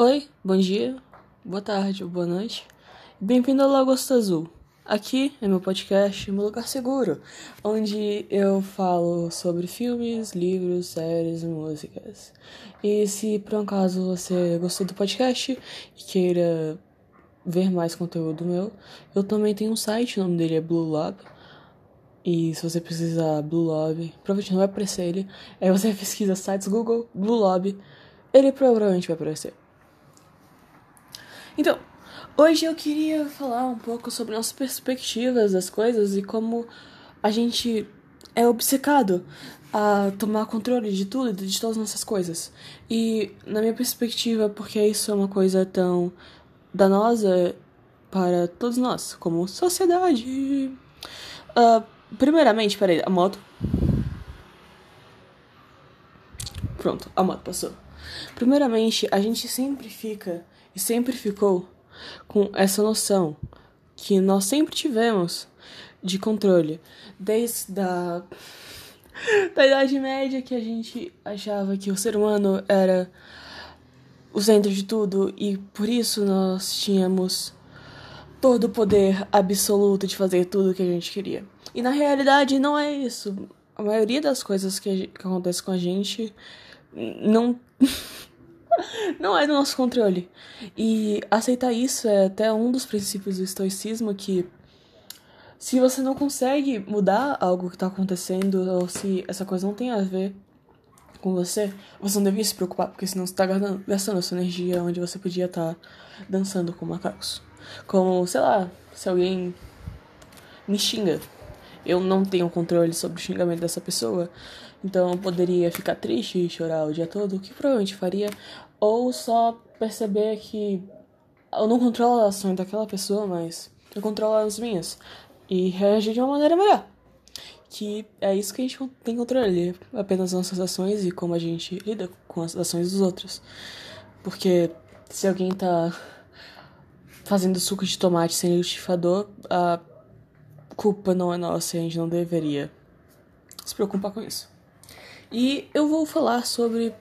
Oi, bom dia, boa tarde ou boa noite. Bem-vindo ao Lagosta Azul. Aqui é meu podcast, meu lugar seguro, onde eu falo sobre filmes, livros, séries e músicas. E se por um acaso você gostou do podcast e queira ver mais conteúdo meu, eu também tenho um site, o nome dele é Blue Lab. E se você precisar Blue Lab, provavelmente não vai aparecer ele. Aí você pesquisa sites Google, Blue Lab, ele provavelmente vai aparecer. Então, hoje eu queria falar um pouco sobre nossas perspectivas das coisas e como a gente é obcecado a tomar controle de tudo, de todas as nossas coisas. E na minha perspectiva, porque isso é uma coisa tão danosa para todos nós, como sociedade. Uh, primeiramente, peraí, a moto. Pronto, a moto passou. Primeiramente, a gente sempre fica e sempre ficou com essa noção que nós sempre tivemos de controle, desde a da Idade Média que a gente achava que o ser humano era o centro de tudo e por isso nós tínhamos todo o poder absoluto de fazer tudo o que a gente queria. E na realidade não é isso. A maioria das coisas que, que acontece com a gente não não é do nosso controle. E aceitar isso é até um dos princípios do estoicismo que se você não consegue mudar algo que está acontecendo ou se essa coisa não tem a ver com você, você não devia se preocupar, porque senão você está gastando a sua energia onde você podia estar tá dançando com macacos. Como, sei lá, se alguém me xinga, eu não tenho controle sobre o xingamento dessa pessoa, então eu poderia ficar triste e chorar o dia todo, o que provavelmente faria, ou só perceber que eu não controlo as ações daquela pessoa, mas eu controlo as minhas. E reagir de uma maneira melhor. Que é isso que a gente tem controle, apenas nossas ações e como a gente lida com as ações dos outros. Porque se alguém tá fazendo suco de tomate sem liquidificador, a culpa não é nossa e a gente não deveria se preocupar com isso. E eu vou falar sobre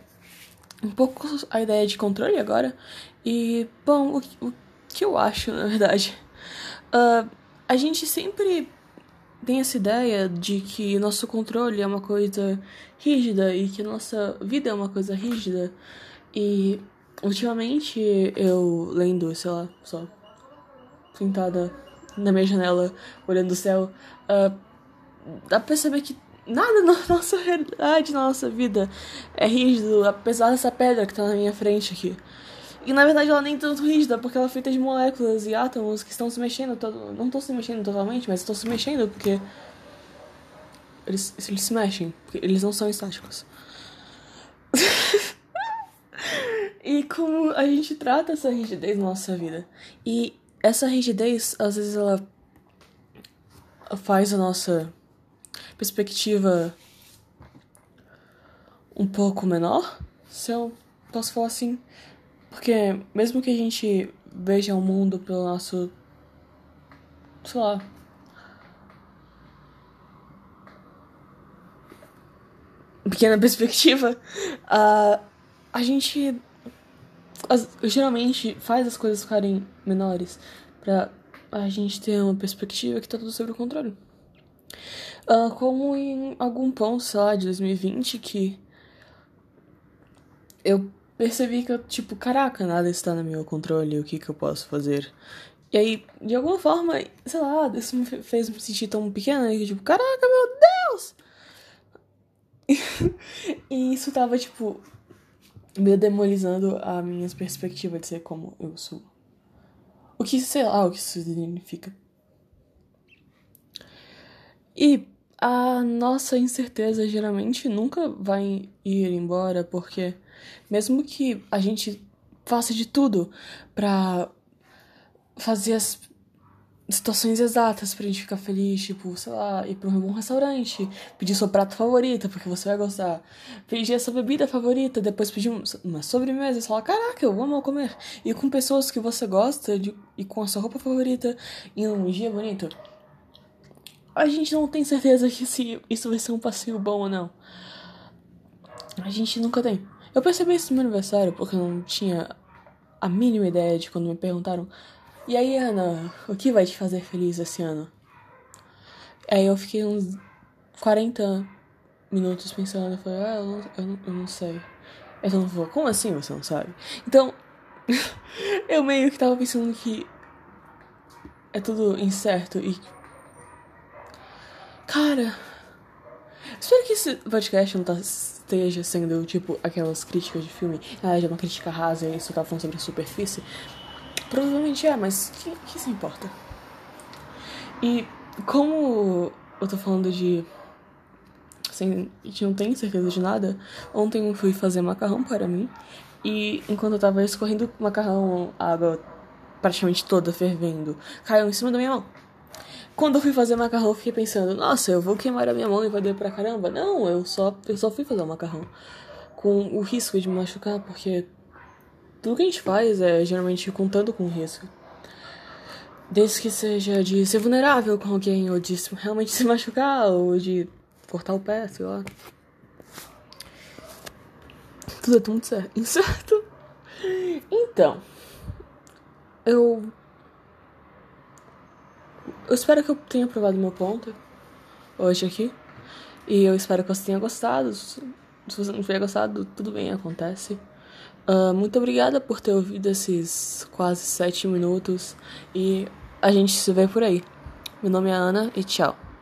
um pouco a ideia de controle agora. E, bom, o, o que eu acho, na verdade? Uh, a gente sempre tem essa ideia de que nosso controle é uma coisa rígida e que nossa vida é uma coisa rígida. E ultimamente eu lendo, sei lá, só sentada na minha janela olhando o céu, uh, dá pra perceber que nada na nossa realidade, na nossa vida é rígido, apesar dessa pedra que tá na minha frente aqui. E na verdade ela nem é tanto rígida, porque ela é feita de moléculas e átomos que estão se mexendo, não estão se mexendo totalmente, mas estão se mexendo porque eles, eles se mexem, porque eles não são estáticos. e como a gente trata essa rigidez na nossa vida. E essa rigidez, às vezes, ela faz a nossa perspectiva um pouco menor, se eu posso falar assim. Porque mesmo que a gente veja o mundo pelo nosso. sei lá. pequena perspectiva, uh, a gente as, geralmente faz as coisas ficarem menores pra a gente ter uma perspectiva que tá tudo sob o controle. Uh, como em algum ponto, sei lá, de 2020, que eu percebi que eu, tipo, caraca, nada está no meu controle, o que que eu posso fazer? E aí, de alguma forma, sei lá, isso me fez me sentir tão pequena, que tipo, caraca, meu Deus! e isso tava, tipo, meio demolizando a minha perspectiva de ser como eu sou. O que, sei lá, o que isso significa. E a nossa incerteza geralmente nunca vai ir embora, porque mesmo que a gente faça de tudo para fazer as situações exatas pra gente ficar feliz, tipo, sei lá, ir pra um bom restaurante, pedir seu prato favorito, porque você vai gostar, pedir a sua bebida favorita, depois pedir uma sobremesa e falar, caraca, eu amo comer. E com pessoas que você gosta, de, e com a sua roupa favorita, e um dia bonito a gente não tem certeza que se isso vai ser um passeio bom ou não. A gente nunca tem. Eu percebi isso no meu aniversário porque eu não tinha a mínima ideia de quando me perguntaram: E aí, Ana, o que vai te fazer feliz esse ano? Aí eu fiquei uns 40 minutos pensando. Eu falei: Ah, eu não, eu eu não sei. Eu não vou. Como assim você não sabe? Então, eu meio que tava pensando que é tudo incerto e. Cara. Espero que esse podcast não tá, esteja sendo, tipo, aquelas críticas de filme. Ah, já é uma crítica rasa e isso tá falando sobre a superfície. Provavelmente é, mas que, que se importa? E como eu tô falando de. Sem, gente não tem certeza de nada. Ontem eu fui fazer macarrão para mim. E enquanto eu tava escorrendo macarrão, a água praticamente toda fervendo, caiu em cima da minha mão. Quando eu fui fazer macarrão, eu fiquei pensando, nossa, eu vou queimar a minha mão e vai doer pra caramba. Não, eu só, eu só fui fazer o macarrão. Com o risco de me machucar, porque tudo que a gente faz é geralmente contando com risco. Desde que seja de ser vulnerável com alguém, ou de realmente se machucar, ou de cortar o pé, sei lá. Tudo é tudo certo. incerto. Então, eu. Eu espero que eu tenha provado meu ponto hoje aqui. E eu espero que você tenha gostado. Se você não tiver gostado, tudo bem, acontece. Uh, muito obrigada por ter ouvido esses quase sete minutos. E a gente se vê por aí. Meu nome é Ana e tchau.